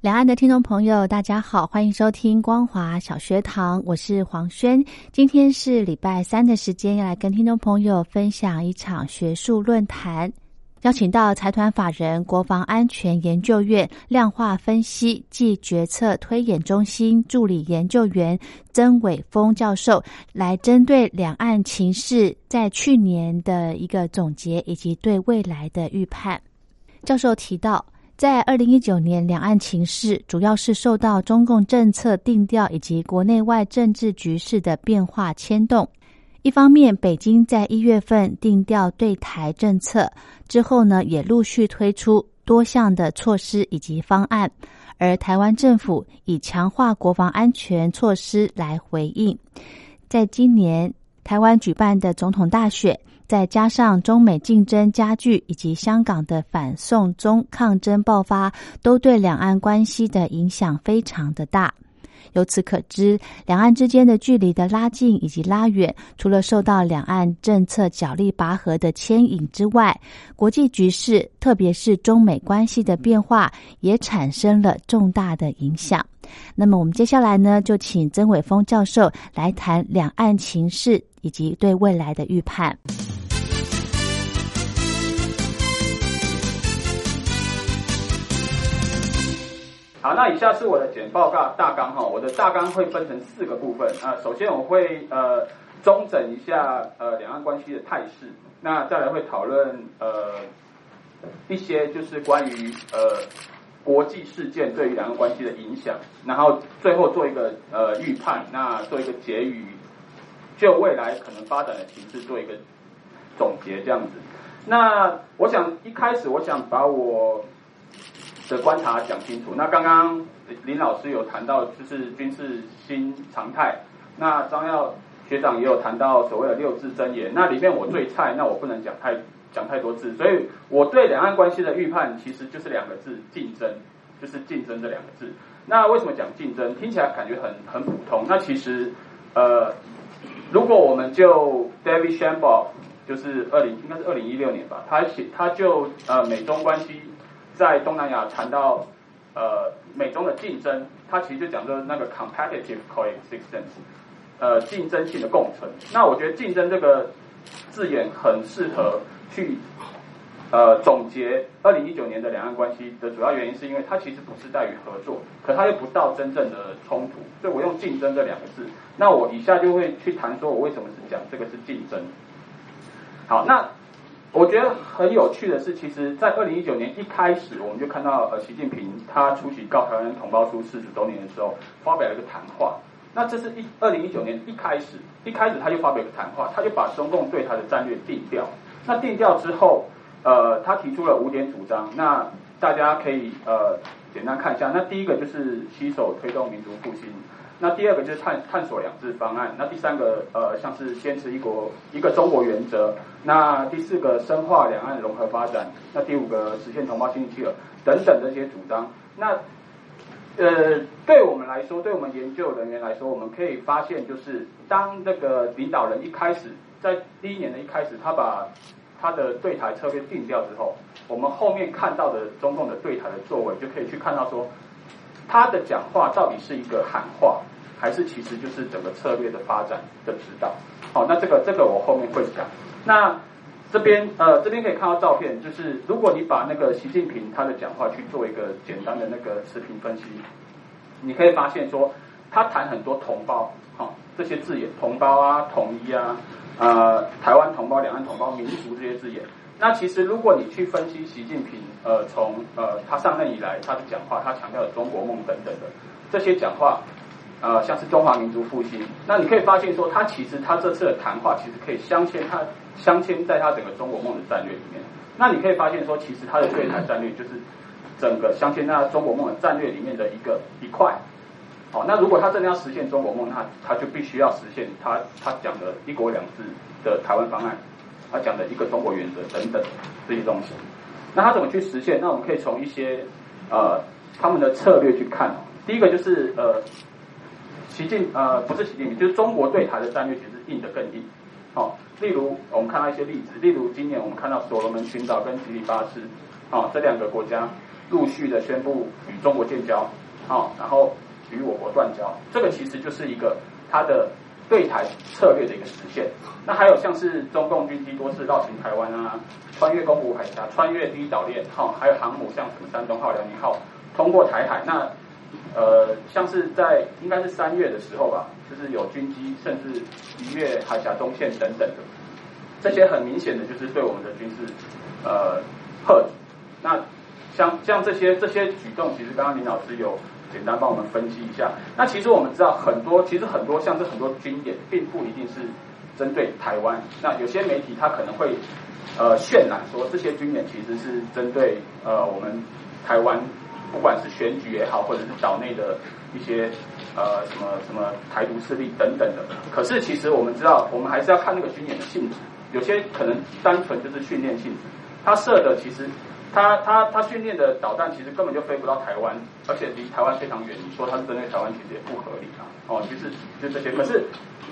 两岸的听众朋友，大家好，欢迎收听光华小学堂，我是黄轩。今天是礼拜三的时间，要来跟听众朋友分享一场学术论坛，邀请到财团法人国防安全研究院量化分析暨决策推演中心助理研究员曾伟峰教授，来针对两岸情势在去年的一个总结以及对未来的预判。教授提到。在二零一九年，两岸情势主要是受到中共政策定调以及国内外政治局势的变化牵动。一方面，北京在一月份定调对台政策之后呢，也陆续推出多项的措施以及方案，而台湾政府以强化国防安全措施来回应。在今年台湾举办的总统大选。再加上中美竞争加剧，以及香港的反送中抗争爆发，都对两岸关系的影响非常的大。由此可知，两岸之间的距离的拉近以及拉远，除了受到两岸政策角力拔河的牵引之外，国际局势，特别是中美关系的变化，也产生了重大的影响。那么，我们接下来呢，就请曾伟峰教授来谈两岸情势以及对未来的预判。好，那以下是我的简报大大纲哈，我的大纲会分成四个部分啊。首先我会呃中整一下呃两岸关系的态势，那再来会讨论呃一些就是关于呃国际事件对于两岸关系的影响，然后最后做一个呃预判，那做一个结语，就未来可能发展的形势做一个总结这样子。那我想一开始我想把我。的观察讲清楚。那刚刚林老师有谈到，就是军事新常态。那张耀学长也有谈到所谓的六字真言。那里面我最菜，那我不能讲太讲太多字。所以我对两岸关系的预判，其实就是两个字：竞争。就是竞争这两个字。那为什么讲竞争？听起来感觉很很普通。那其实呃，如果我们就 David s h a m b o 就是二零应该是二零一六年吧，他写他就呃美中关系。在东南亚谈到呃美中的竞争，它其实就讲说那个 competitive coexistence，呃竞争性的共存。那我觉得竞争这个字眼很适合去呃总结二零一九年的两岸关系的主要原因，是因为它其实不是在于合作，可它又不到真正的冲突，所以我用竞争这两个字。那我以下就会去谈说我为什么是讲这个是竞争。好，那。我觉得很有趣的是，其实，在二零一九年一开始，我们就看到呃，习近平他出席《告台湾同胞书》四十周年的时候，发表了一个谈话。那这是一二零一九年一开始，一开始他就发表一个谈话，他就把中共对他的战略定调。那定调之后，呃，他提出了五点主张。那大家可以呃简单看一下。那第一个就是携手推动民族复兴。那第二个就是探探索两制方案，那第三个呃像是坚持一国一个中国原则，那第四个深化两岸融合发展，那第五个实现同胞经济契合等等这些主张。那呃对我们来说，对我们研究人员来说，我们可以发现就是当这个领导人一开始在第一年的一开始，他把他的对台策略定掉之后，我们后面看到的中共的对台的作为，就可以去看到说。他的讲话到底是一个喊话，还是其实就是整个策略的发展的指导？好，那这个这个我后面会讲。那这边呃这边可以看到照片，就是如果你把那个习近平他的讲话去做一个简单的那个视频分析，你可以发现说他谈很多同胞，好，这些字眼，同胞啊、统一啊、呃台湾同胞、两岸同胞、民族这些字眼。那其实如果你去分析习近平呃从呃他上任以来他的讲话，他强调的中国梦等等的这些讲话，呃像是中华民族复兴，那你可以发现说他其实他这次的谈话其实可以镶嵌他镶嵌在他整个中国梦的战略里面。那你可以发现说，其实他的对台战略就是整个镶嵌在中国梦的战略里面的一个一块。好，那如果他真的要实现中国梦，那他就必须要实现他他讲的一国两制的台湾方案。他讲的一个中国原则等等这些东西，那他怎么去实现？那我们可以从一些呃他们的策略去看。第一个就是呃习近呃不是习近平，就是中国对台的战略其实硬的更硬。好，例如我们看到一些例子，例如今年我们看到所罗门群岛跟吉里巴斯，啊这两个国家陆续的宣布与中国建交，好，然后与我国断交，这个其实就是一个它的。对台策略的一个实现，那还有像是中共军机多次绕行台湾啊，穿越宫古海峡，穿越第一岛链，哈，还有航母像什么山东号、辽宁号通过台海，那呃，像是在应该是三月的时候吧，就是有军机甚至一越海峡中线等等的，这些很明显的就是对我们的军事呃贺那像像这些这些举动，其实刚刚林老师有。简单帮我们分析一下。那其实我们知道很多，其实很多像这很多军演，并不一定是针对台湾。那有些媒体他可能会呃渲染说这些军演其实是针对呃我们台湾，不管是选举也好，或者是岛内的一些呃什么什么台独势力等等的。可是其实我们知道，我们还是要看那个军演的性质。有些可能单纯就是训练性质，他设的其实。他他他训练的导弹其实根本就飞不到台湾，而且离台湾非常远。你说他是针对台湾，其实也不合理啊。哦，其实就这些。可是，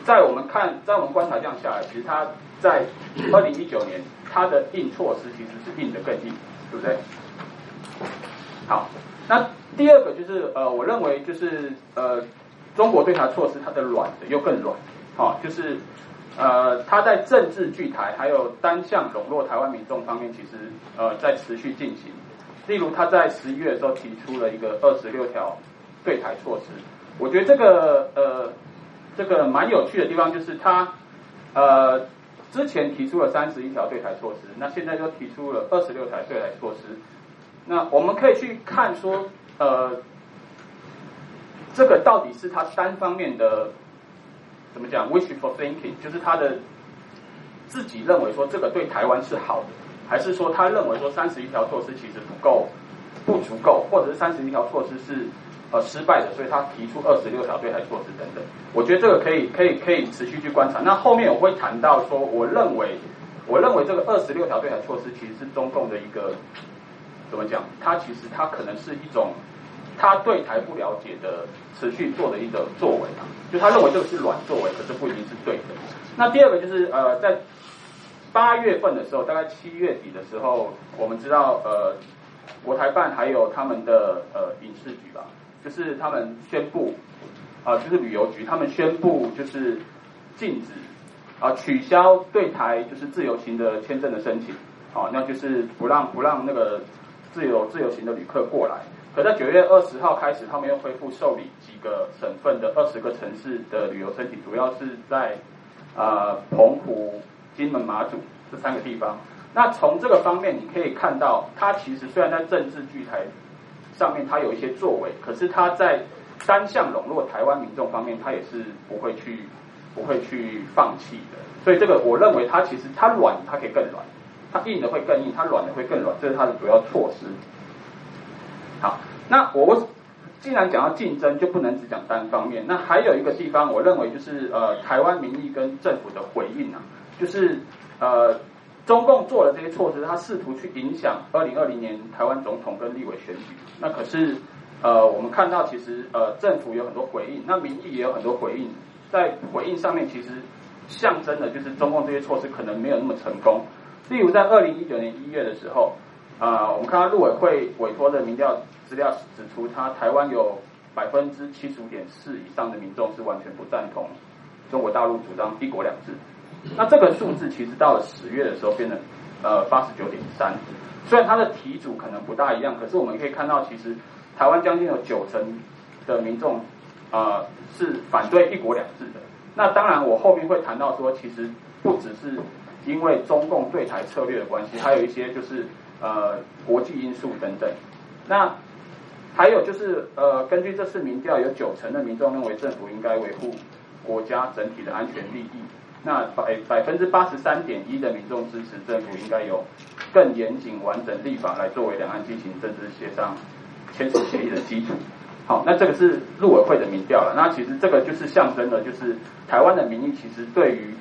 在我们看，在我们观察这样下来，其实他在二零一九年，他的硬措施其实是硬的更硬，对不对？好，那第二个就是呃，我认为就是呃，中国对台措施，它的软的又更软，好，就是。呃，他在政治拒台还有单向笼络台湾民众方面，其实呃在持续进行。例如，他在十一月的时候提出了一个二十六条对台措施。我觉得这个呃这个蛮有趣的地方，就是他呃之前提出了三十一条对台措施，那现在又提出了二十六条对台措施。那我们可以去看说，呃，这个到底是他单方面的。怎么讲？wishful thinking 就是他的自己认为说这个对台湾是好的，还是说他认为说三十一条措施其实不够、不足够，或者是三十一条措施是呃失败的，所以他提出二十六条对台措施等等。我觉得这个可以、可以、可以持续去观察。那后面我会谈到说，我认为，我认为这个二十六条对台措施其实是中共的一个怎么讲？它其实它可能是一种。他对台不了解的持续做的一个作为啊，就他认为这个是软作为，可是不一定是对的。那第二个就是呃，在八月份的时候，大概七月底的时候，我们知道呃，国台办还有他们的呃影视局吧，就是他们宣布啊，就是旅游局，他们宣布就是禁止啊取消对台就是自由行的签证的申请，啊，那就是不让不让那个自由自由行的旅客过来。可在九月二十号开始，他们又恢复受理几个省份的二十个城市的旅游申请，主要是在啊澎湖、金门、马祖这三个地方。那从这个方面，你可以看到，它其实虽然在政治剧台上面它有一些作为，可是它在单向笼络台湾民众方面，它也是不会去不会去放弃的。所以这个我认为，它其实它软，它可以更软；它硬的会更硬，它软的会更软。这是它的主要措施。好，那我既然讲到竞争，就不能只讲单方面。那还有一个地方，我认为就是呃，台湾民意跟政府的回应啊，就是呃，中共做了这些措施，他试图去影响二零二零年台湾总统跟立委选举。那可是呃，我们看到其实呃，政府有很多回应，那民意也有很多回应，在回应上面其实象征的就是中共这些措施可能没有那么成功。例如在二零一九年一月的时候。啊，我们看到陆委会委托的民调资料指出，他台湾有百分之七十五点四以上的民众是完全不赞同中国大陆主张一国两制。那这个数字其实到了十月的时候变成呃八十九点三，虽然它的题组可能不大一样，可是我们可以看到，其实台湾将近有九成的民众啊是反对一国两制的。那当然，我后面会谈到说，其实不只是因为中共对台策略的关系，还有一些就是呃国际因素等等。那还有就是呃，根据这次民调，有九成的民众认为政府应该维护国家整体的安全利益。那百百分之八十三点一的民众支持政府应该有更严谨完整立法来作为两岸进行政治协商签署协议的基础。好，那这个是陆委会的民调了。那其实这个就是象征的，就是台湾的民意其实对于，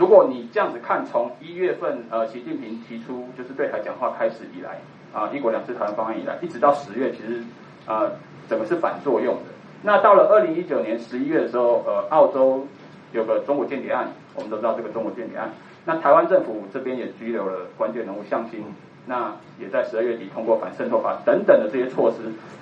如果你这样子看，从一月份呃习近平提出就是对台讲话开始以来啊，一国两制台湾方案以来，一直到十月，其实呃整个是反作用的。那到了二零一九年十一月的时候，呃，澳洲。有个中国间谍案，我们都知道这个中国间谍案。那台湾政府这边也拘留了关键人物向心，那也在十二月底通过反渗透法等等的这些措施，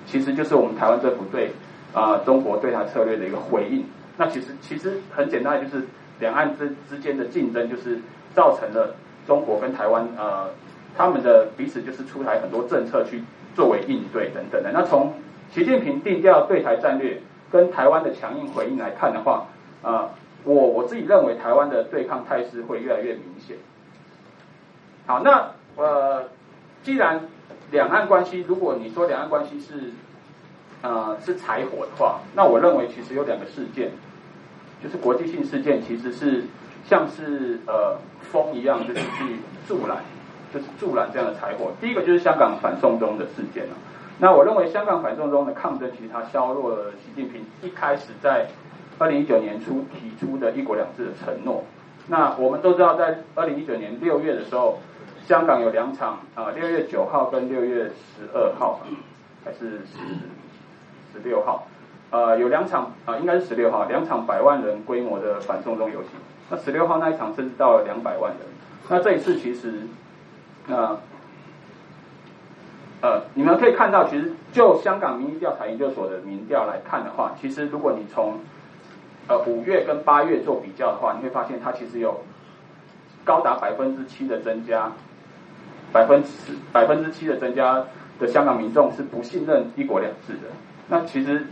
其实就是我们台湾政府对啊中国对台策略的一个回应。那其实其实很简单，就是两岸之之间的竞争，就是造成了中国跟台湾呃他们的彼此就是出台很多政策去作为应对等等的。那从习近平定调对台战略跟台湾的强硬回应来看的话，啊。我我自己认为台湾的对抗态势会越来越明显。好，那呃，既然两岸关系，如果你说两岸关系是呃是柴火的话，那我认为其实有两个事件，就是国际性事件，其实是像是呃风一样，就是去助燃，就是助燃这样的柴火。第一个就是香港反送中的事件了。那我认为香港反送中的抗争，其实它削弱了习近平一开始在。二零一九年初提出的一国两制的承诺，那我们都知道，在二零一九年六月的时候，香港有两场啊，六月九号跟六月十二号，还是十十六号，呃，有两场啊，应该是十六号，两场百万人规模的反送中游行。那十六号那一场甚至到了两百万人。那这一次其实，呃，呃，你们可以看到，其实就香港民意调查研究所的民调来看的话，其实如果你从呃，五月跟八月做比较的话，你会发现它其实有高达百分之七的增加，百分之百分之七的增加的香港民众是不信任一国两制的。那其实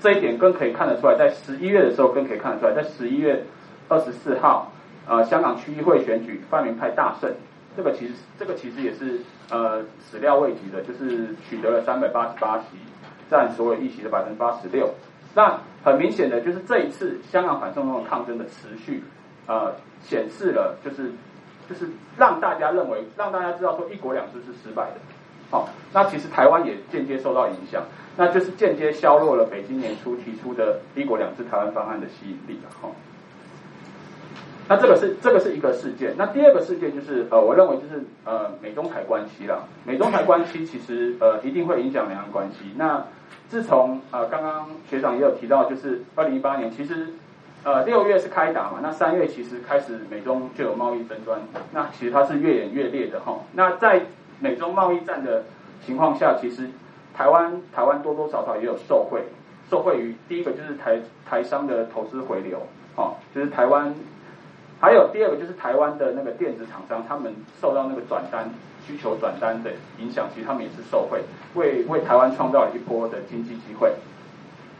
这一点更可以看得出来，在十一月的时候更可以看得出来，在十一月二十四号，呃，香港区议会选举泛民派大胜，这个其实这个其实也是呃始料未及的，就是取得了三百八十八席，占所有议席的百分之八十六。那很明显的就是这一次香港反送中抗争的持续，呃，显示了就是就是让大家认为让大家知道说一国两制是失败的，好，那其实台湾也间接受到影响，那就是间接削弱了北京年初提出的一国两制台湾方案的吸引力了，哈。那这个是这个是一个事件，那第二个事件就是呃，我认为就是呃美中台关系了，美中台关系其实呃一定会影响两岸关系，那。自从呃，刚刚学长也有提到，就是二零一八年，其实呃六月是开打嘛，那三月其实开始美中就有贸易争端，那其实它是越演越烈的哈。那在美中贸易战的情况下，其实台湾台湾多多少少也有受贿，受贿于第一个就是台台商的投资回流，哦，就是台湾，还有第二个就是台湾的那个电子厂商，他们受到那个转单。需求转单的影响，其实他们也是受惠，为为台湾创造了一波的经济机会。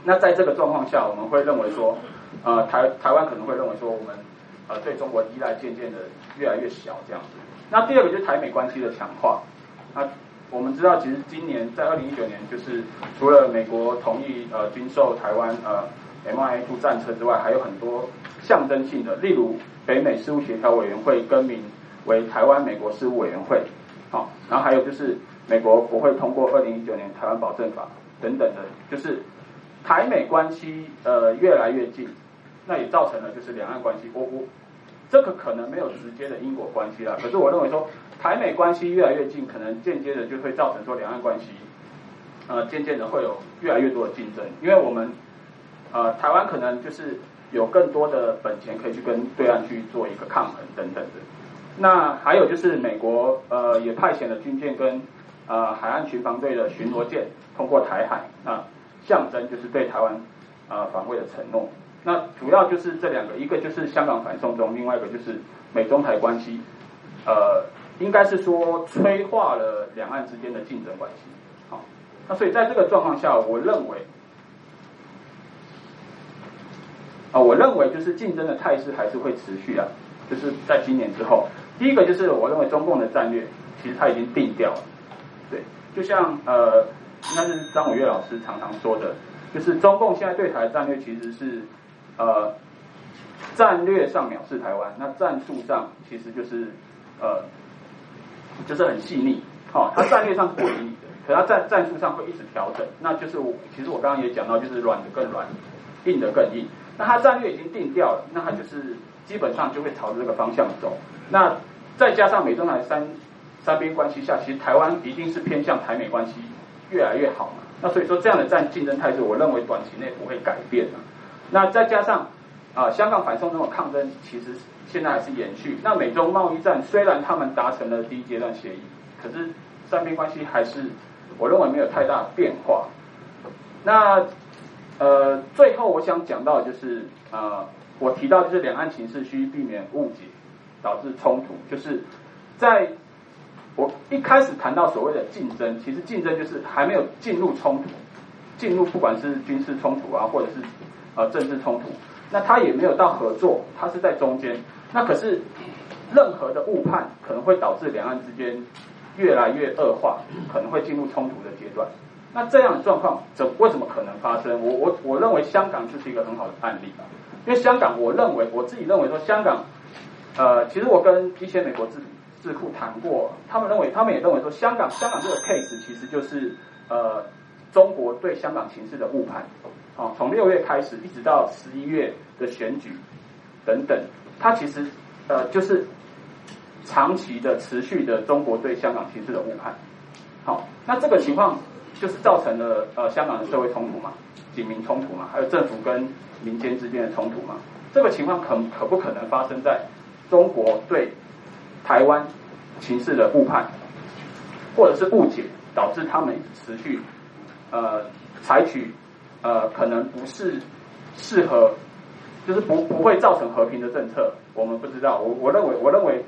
那在这个状况下，我们会认为说，呃，台台湾可能会认为说，我们呃对中国依赖渐渐的越来越小这样子。那第二个就是台美关系的强化。那我们知道，其实今年在二零一九年，就是除了美国同意呃军售台湾呃 M I Two 战车之外，还有很多象征性的，例如北美事务协调委员会更名为台湾美国事务委员会。好，然后还有就是美国国会通过二零一九年台湾保证法等等的，就是台美关系呃越来越近，那也造成了就是两岸关系，我我这个可能没有直接的因果关系啦，可是我认为说台美关系越来越近，可能间接的就会造成说两岸关系呃渐渐的会有越来越多的竞争，因为我们呃台湾可能就是有更多的本钱可以去跟对岸去做一个抗衡等等的。那还有就是美国呃也派遣了军舰跟呃海岸巡防队的巡逻舰通过台海，那象征就是对台湾呃防卫的承诺。那主要就是这两个，一个就是香港反送中，另外一个就是美中台关系，呃应该是说催化了两岸之间的竞争关系。好，那所以在这个状况下，我认为啊，我认为就是竞争的态势还是会持续啊，就是在今年之后。第一个就是我认为中共的战略其实它已经定掉了，对，就像呃，应该是张伟岳老师常常说的，就是中共现在对台的战略其实是呃，战略上藐视台湾，那战术上其实就是呃，就是很细腻，好，它战略上是不理你的，可它在战术上会一直调整，那就是我其实我刚刚也讲到，就是软的更软，硬的更硬。那它战略已经定掉了，那它就是基本上就会朝着这个方向走。那再加上美中台三三边关系下，其实台湾一定是偏向台美关系越来越好嘛。那所以说这样的战竞争态势，我认为短期内不会改变的。那再加上啊，香港反送中的抗争，其实现在还是延续。那美中贸易战虽然他们达成了第一阶段协议，可是三边关系还是我认为没有太大变化。那呃，最后我想讲到的就是呃，我提到就是两岸情势需避免误解，导致冲突。就是在我一开始谈到所谓的竞争，其实竞争就是还没有进入冲突，进入不管是军事冲突啊，或者是呃政治冲突，那它也没有到合作，它是在中间。那可是任何的误判可能会导致两岸之间越来越恶化，可能会进入冲突的阶段。那这样的状况怎为什么可能发生？我我我认为香港就是一个很好的案例啊，因为香港，我认为我自己认为说香港，呃，其实我跟一些美国智智库谈过，他们认为他们也认为说香港香港这个 case 其实就是呃中国对香港情势的误判，啊，从六月开始一直到十一月的选举等等，它其实呃就是长期的持续的中国对香港情势的误判，好，那这个情况。就是造成了呃香港的社会冲突嘛，警民冲突嘛，还有政府跟民间之间的冲突嘛。这个情况可可不可能发生在中国对台湾情势的误判，或者是误解，导致他们持续呃采取呃可能不是适合，就是不不会造成和平的政策。我们不知道，我我认为我认为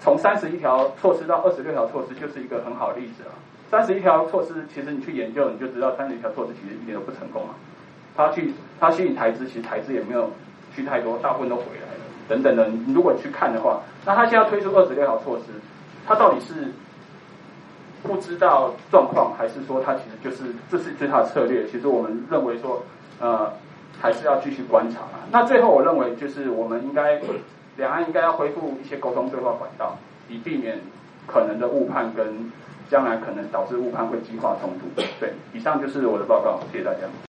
从三十一条措施到二十六条措施，就是一个很好的例子啊。三十一条措施，其实你去研究，你就知道三十一条措施其实一点都不成功啊。他去他吸引台资，其实台资也没有去太多，大部分都回来了。等等的，你如果去看的话，那他现在推出二十六条措施，他到底是不知道状况，还是说他其实就是这是最他的策略？其实我们认为说，呃，还是要继续观察。那最后我认为就是我们应该两岸应该要恢复一些沟通对话管道，以避免可能的误判跟。将来可能导致误判，会激化冲突。对，以上就是我的报告，谢谢大家。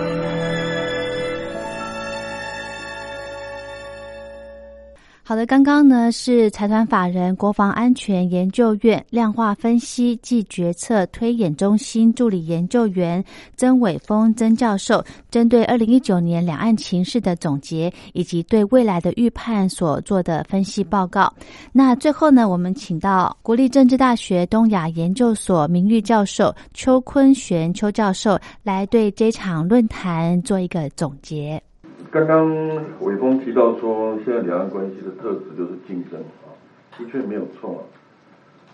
好的，刚刚呢是财团法人国防安全研究院量化分析暨决策推演中心助理研究员曾伟峰曾教授针对二零一九年两岸情势的总结以及对未来的预判所做的分析报告。那最后呢，我们请到国立政治大学东亚研究所名誉教授邱坤玄邱教授来对这场论坛做一个总结。刚刚伟峰提到说，现在两岸关系的特质就是竞争啊，的确没有错啊。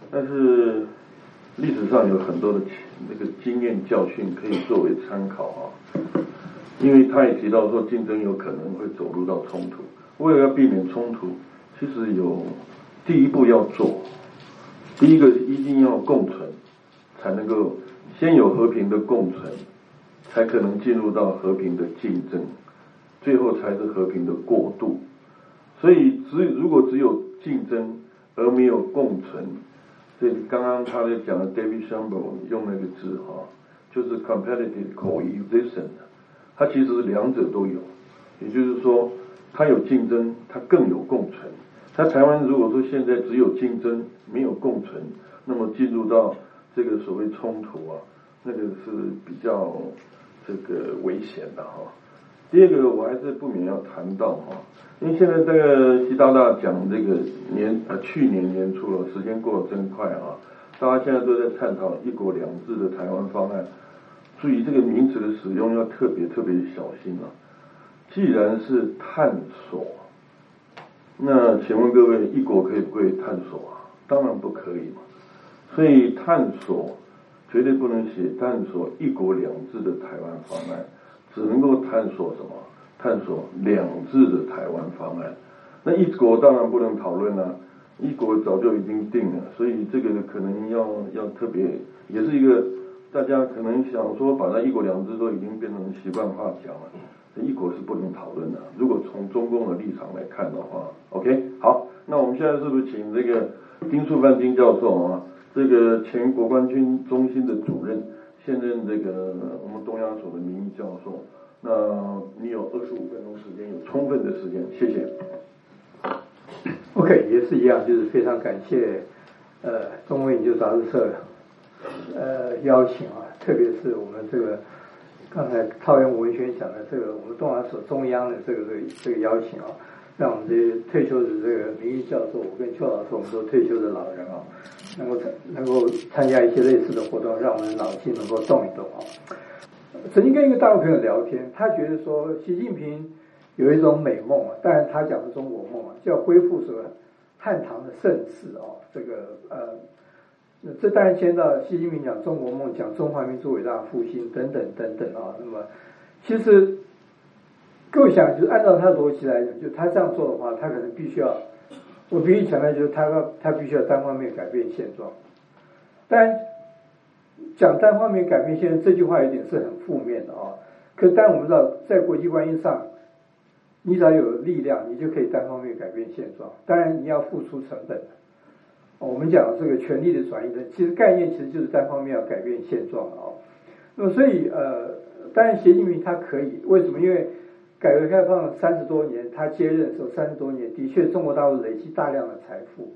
但是历史上有很多的那个经验教训可以作为参考啊。因为他也提到说，竞争有可能会走入到冲突。为了要避免冲突，其实有第一步要做。第一个一定要共存，才能够先有和平的共存，才可能进入到和平的竞争。最后才是和平的过渡，所以只如果只有竞争而没有共存，这刚刚他在讲的 David s h a m b e r 用那个字哈，就是 competitive coexistence，它其实两者都有，也就是说它有竞争，它更有共存，他台湾如果说现在只有竞争没有共存，那么进入到这个所谓冲突啊，那个是比较这个危险的哈。第二个我还是不免要谈到哈，因为现在这个习大大讲这个年呃去年年初了，时间过得真快啊，大家现在都在探讨一国两制的台湾方案，注意这个名词的使用要特别特别小心啊。既然是探索，那请问各位，一国可以不可以探索啊？当然不可以嘛。所以探索绝对不能写探索一国两制的台湾方案，只能够探索什么？探索两制的台湾方案。那一国当然不能讨论了，一国早就已经定了，所以这个可能要要特别，也是一个大家可能想说，把那一国两制都已经变成习惯化讲了。一国是不能讨论的。如果从中共的立场来看的话，OK，好，那我们现在是不是请这个丁树范丁教授啊，这个前国关军中心的主任，现任这个我们东亚所的名誉教授，那你有二十五分钟时间，有充分的时间，谢谢。OK，也是一样，就是非常感谢呃中文研究杂志社呃邀请啊，特别是我们这个。刚才超元文轩讲的这个，我们东华所中央的这个这个这个邀请啊，让我们这些退休的这个名誉教授，我跟邱老师，我们都退休的老人啊，能够能够参加一些类似的活动，让我们脑筋能够动一动啊。曾经跟一个大陆朋友聊天，他觉得说习近平有一种美梦啊，当然他讲的中国梦啊，叫恢复什么汉唐的盛世啊，这个呃。这当然牵到习近平讲中国梦，讲中华民族伟大复兴等等等等啊。那么，其实构想，就是按照他的逻辑来讲，就他这样做的话，他可能必须要，我必须强调，就是他要他必须要单方面改变现状。当然，讲单方面改变现状这句话有点是很负面的啊。可但我们知道，在国际关系上，你只要有力量，你就可以单方面改变现状。当然，你要付出成本。我们讲这个权力的转移的，其实概念其实就是单方面要改变现状啊。那么所以呃，当然习近平他可以，为什么？因为改革开放三十多年，他接任的时候三十多年，的确中国大陆累积大量的财富。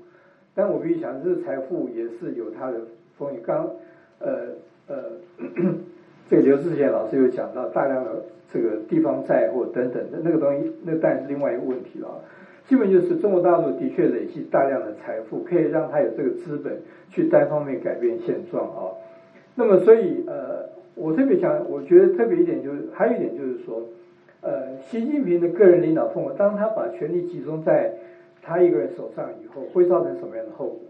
但我必须讲，这个财富也是有它的风险。刚呃呃，这个刘志贤老师有讲到大量的这个地方债或等等的那个东西，那当然是另外一个问题了。基本就是中国大陆的确累积大量的财富，可以让他有这个资本去单方面改变现状啊。那么，所以呃，我特别想，我觉得特别一点就是，还有一点就是说，呃，习近平的个人领导风格，当他把权力集中在他一个人手上以后，会造成什么样的后果？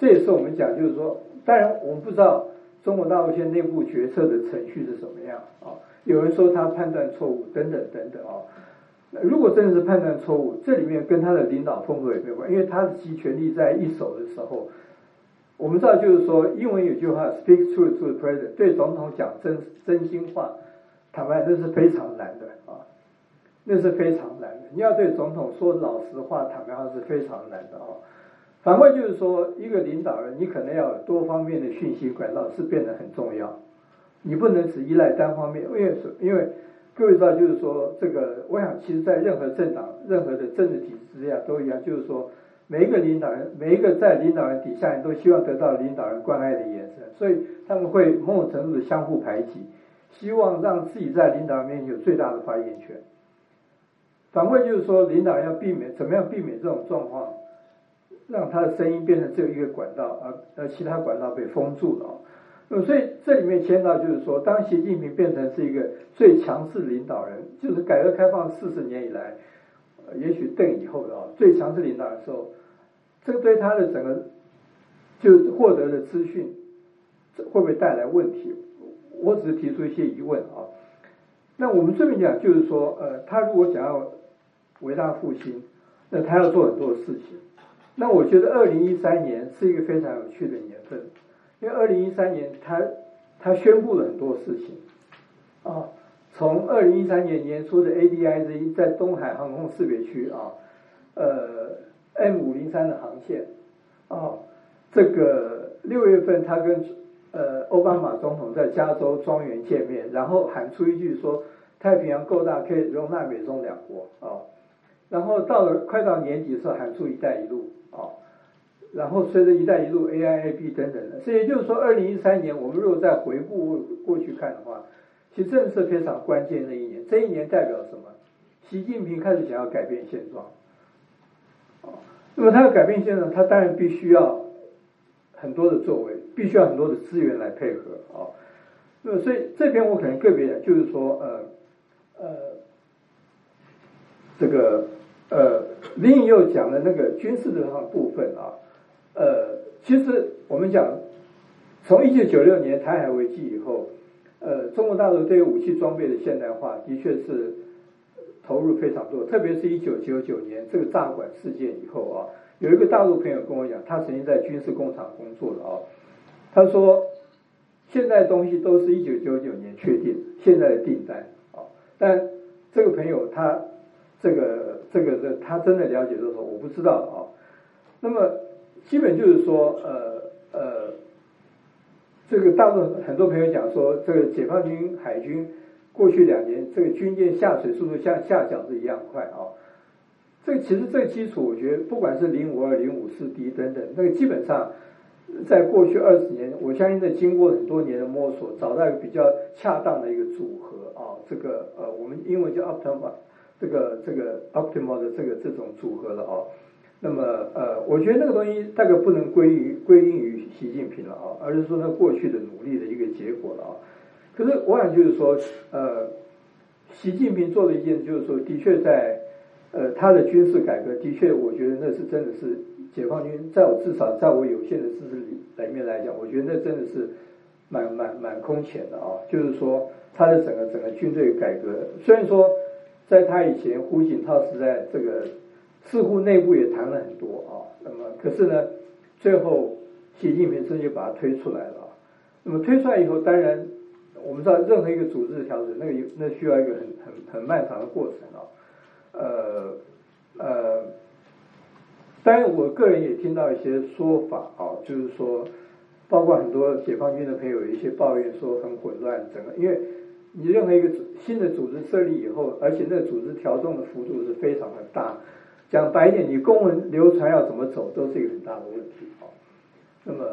这也是我们讲，就是说，当然我们不知道中国大陆现在内部决策的程序是什么样啊。有人说他判断错误，等等等等啊。如果真的是判断错误，这里面跟他的领导风格也没有关，因为他是集权力在一手的时候，我们知道就是说，英文有句话，speak truth to the president，对总统讲真真心话，坦白那是非常难的啊，那是非常难的。你要对总统说老实话，坦白话是非常难的啊。反过就是说，一个领导人，你可能要有多方面的讯息管道是变得很重要，你不能只依赖单方面，因为因为。各位知道，就是说，这个，我想，其实，在任何政党、任何的政治体制之下都一样，就是说，每一个领导人，每一个在领导人底下人都希望得到领导人关爱的眼神，所以他们会某种程度的相互排挤，希望让自己在领导面前有最大的发言权。反过就是说，领导要避免怎么样避免这种状况，让他的声音变成只有一个管道，而而其他管道被封住了。那么，所以这里面牵到就是说，当习近平变成是一个最强势领导人，就是改革开放四十年以来，也许邓以后的啊最强势领导的时候，这个对他的整个就获得的资讯，会不会带来问题？我只是提出一些疑问啊。那我们这边讲就是说，呃，他如果想要伟大复兴，那他要做很多的事情。那我觉得二零一三年是一个非常有趣的年份。因为二零一三年，他他宣布了很多事情啊，从二零一三年年初的 ADIZ 在东海航空识别区啊，呃 M 五零三的航线啊，这个六月份他跟呃奥巴马总统在加州庄园见面，然后喊出一句说太平洋够大，可以容纳美中两国啊。然后到了快到年底的时候喊出“一带一路”啊，然后随着“一带一路 ”，AIAB 等等的，所以也就是说，二零一三年我们如果再回顾过去看的话，其实正是非常关键的一年。这一年代表什么？习近平开始想要改变现状，那么他要改变现状，他当然必须要很多的作为，必须要很多的资源来配合啊。那所以这边我可能个别就是说，呃呃，这个呃林颖又讲的那个军事的部分啊，呃，其实我们讲从一九九六年台海危机以后，呃，中国大陆对于武器装备的现代化的确是。投入非常多，特别是一九九九年这个炸管事件以后啊，有一个大陆朋友跟我讲，他曾经在军事工厂工作的啊，他说现在东西都是一九九九年确定现在的订单啊，但这个朋友他这个这个这他真的了解多少我不知道啊，那么基本就是说呃呃，这个大陆很多朋友讲说这个解放军海军。过去两年，这个军舰下水速度像下饺子一样快啊！这其实这基础，我觉得不管是零五二、零五四 D 等等，那个基本上在过去二十年，我相信在经过很多年的摸索，找到一个比较恰当的一个组合啊，这个呃，我们英文叫 optimal，这个这个 optimal 的这个这种组合了啊。那么呃，我觉得那个东西大概不能归于归因于习近平了啊，而是说他过去的努力的一个结果了啊。可是我想就是说，呃，习近平做的一件就是说，的确在，呃，他的军事改革的确，我觉得那是真的是解放军，在我至少在我有限的知识里面来讲，我觉得那真的是蛮蛮蛮空前的啊。就是说，他的整个整个军队改革，虽然说在他以前胡锦涛时代，这个似乎内部也谈了很多啊，那么可是呢，最后习近平真就把他推出来了。那么推出来以后，当然。我们知道，任何一个组织的调整，那个有那需要一个很很很漫长的过程啊。呃呃，当然，我个人也听到一些说法啊，就是说，包括很多解放军的朋友有一些抱怨说很混乱，整个因为你任何一个新的组织设立以后，而且那个组织调动的幅度是非常的大，讲白一点，你公文流传要怎么走，都是一个很大的问题啊。那么，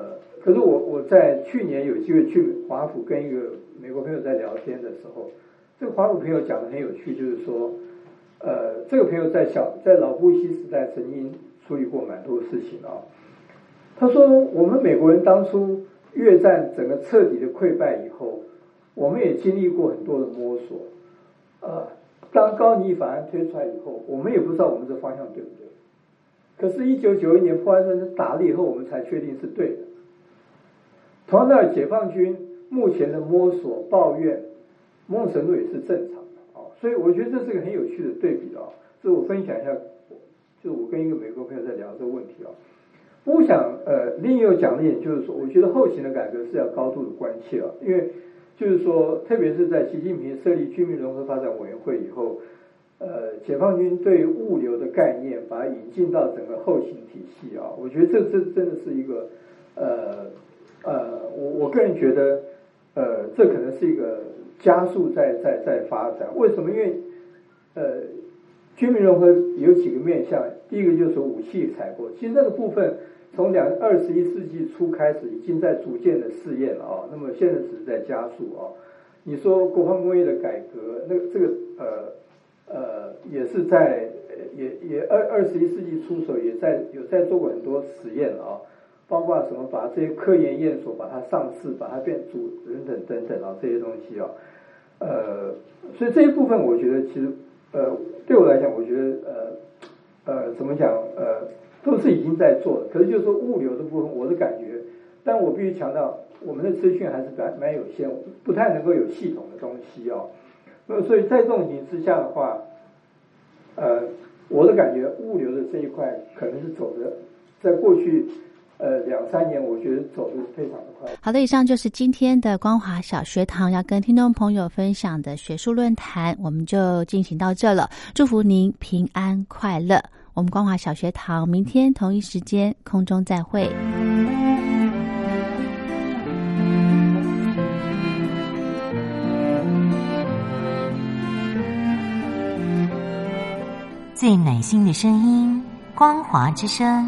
可是我我在去年有机会去华府跟一个。美国朋友在聊天的时候，这个华府朋友讲的很有趣，就是说，呃，这个朋友在小在老布希时代曾经处理过蛮多事情啊。他说，我们美国人当初越战整个彻底的溃败以后，我们也经历过很多的摸索。呃，当高尼法案推出来以后，我们也不知道我们这方向对不对。可是，一九九一年破坏战争打了以后，我们才确定是对的。同样的，解放军。目前的摸索、抱怨、某种程度也是正常，所以我觉得这是个很有趣的对比啊。这我分享一下，就我跟一个美国朋友在聊这个问题啊。我想，呃，另一个讲的点就是说，我觉得后勤的改革是要高度的关切啊，因为就是说，特别是在习近平设立居民融合发展委员会以后，呃，解放军对物流的概念把它引进到整个后勤体系啊，我觉得这这真的是一个，呃呃，我我个人觉得。呃，这可能是一个加速在在在发展。为什么？因为呃，军民融合有几个面向。第一个就是武器采购，其实那个部分从两二十一世纪初开始已经在逐渐的试验了啊。那么现在只是在加速啊。你说国防工业的改革，那这个呃呃也是在也也二二十一世纪初时候也在有在做过很多实验啊。包括什么，把这些科研院所把它上市，把它变主等等等等啊，这些东西啊，呃，所以这一部分我觉得其实呃，对我来讲，我觉得呃呃，怎么讲呃，都是已经在做的。可是就是说物流的部分，我的感觉，但我必须强调，我们的资讯还是蛮蛮有限，不太能够有系统的东西啊。那所以在这种情形之下的话，呃，我的感觉，物流的这一块可能是走的，在过去。呃，两三年，我觉得走的非常的快。好的，以上就是今天的光华小学堂要跟听众朋友分享的学术论坛，我们就进行到这了。祝福您平安快乐。我们光华小学堂明天同一时间空中再会。最暖心的声音，光华之声。